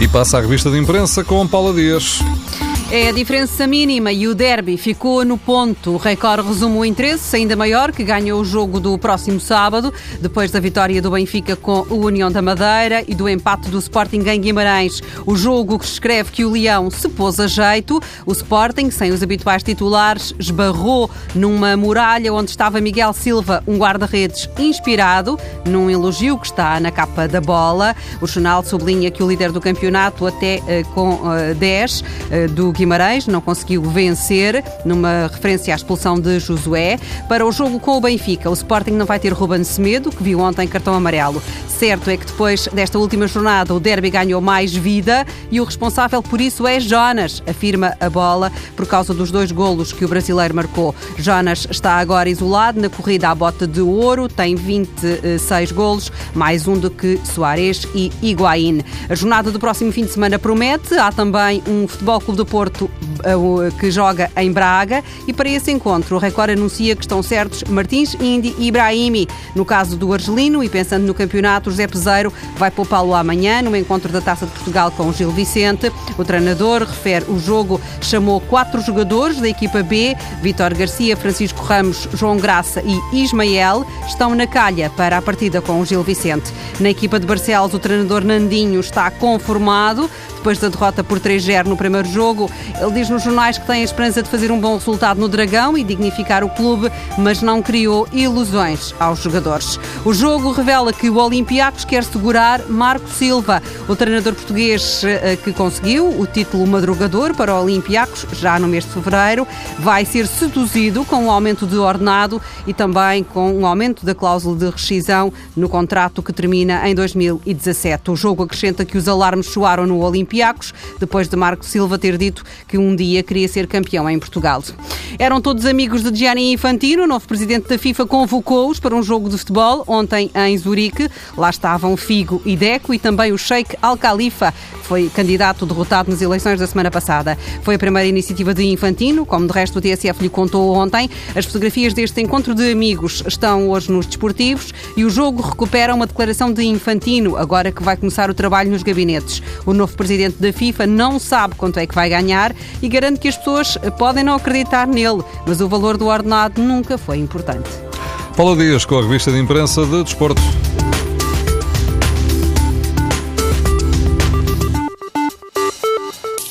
E passa a revista de imprensa com Paula Dias. É a diferença mínima e o derby ficou no ponto. O Record resume o interesse ainda maior que ganhou o jogo do próximo sábado, depois da vitória do Benfica com o União da Madeira e do empate do Sporting em Guimarães. O jogo que escreve que o Leão se pôs a jeito. O Sporting, sem os habituais titulares, esbarrou numa muralha onde estava Miguel Silva, um guarda-redes inspirado, num elogio que está na capa da bola. O jornal sublinha que o líder do campeonato, até uh, com uh, 10 uh, do Guimarães não conseguiu vencer, numa referência à expulsão de Josué. Para o jogo com o Benfica, o Sporting não vai ter Ruben Semedo, que viu ontem cartão amarelo. Certo é que depois desta última jornada o derby ganhou mais vida e o responsável por isso é Jonas, afirma a bola, por causa dos dois golos que o brasileiro marcou. Jonas está agora isolado na corrida à bota de ouro, tem 26 golos, mais um do que Soares e Higuaín. A jornada do próximo fim de semana promete, há também um Futebol Clube do Porto Porto, eh, que joga em Braga, e para esse encontro o Record anuncia que estão certos Martins, Indy e Ibrahimi. No caso do Argelino, e pensando no campeonato, José Peseiro vai poupá-lo amanhã no encontro da Taça de Portugal com o Gil Vicente. O treinador refere o jogo, chamou quatro jogadores da equipa B, Vitor Garcia, Francisco Ramos, João Graça e Ismael, estão na calha para a partida com o Gil Vicente. Na equipa de Barcelos, o treinador Nandinho está conformado, depois da derrota por 3-0 no primeiro jogo. Ele diz nos jornais que tem a esperança de fazer um bom resultado no Dragão e dignificar o clube, mas não criou ilusões aos jogadores. O jogo revela que o Olympiacos quer segurar Marco Silva, o treinador português eh, que conseguiu o título madrugador para o Olympiacos já no mês de fevereiro, vai ser seduzido com um aumento de ordenado e também com um aumento da cláusula de rescisão no contrato que termina em 2017. O jogo acrescenta que os alarmes soaram no Olympiacos, depois de Marco Silva ter dito que um dia queria ser campeão em Portugal. Eram todos amigos de Gianni Infantino, o novo presidente da FIFA convocou-os para um jogo de futebol ontem em Zurique. Lá estavam Figo e Deco e também o Sheikh Al Khalifa, que foi candidato derrotado nas eleições da semana passada. Foi a primeira iniciativa de Infantino, como de resto o TSF lhe contou ontem. As fotografias deste encontro de amigos estão hoje nos desportivos e o jogo recupera uma declaração de Infantino, agora que vai começar o trabalho nos gabinetes. O novo presidente da FIFA não sabe quanto é que vai ganhar e garante que as pessoas podem não acreditar nele, mas o valor do ordenado nunca foi importante. Paulo Dias com a revista de imprensa de Desporto.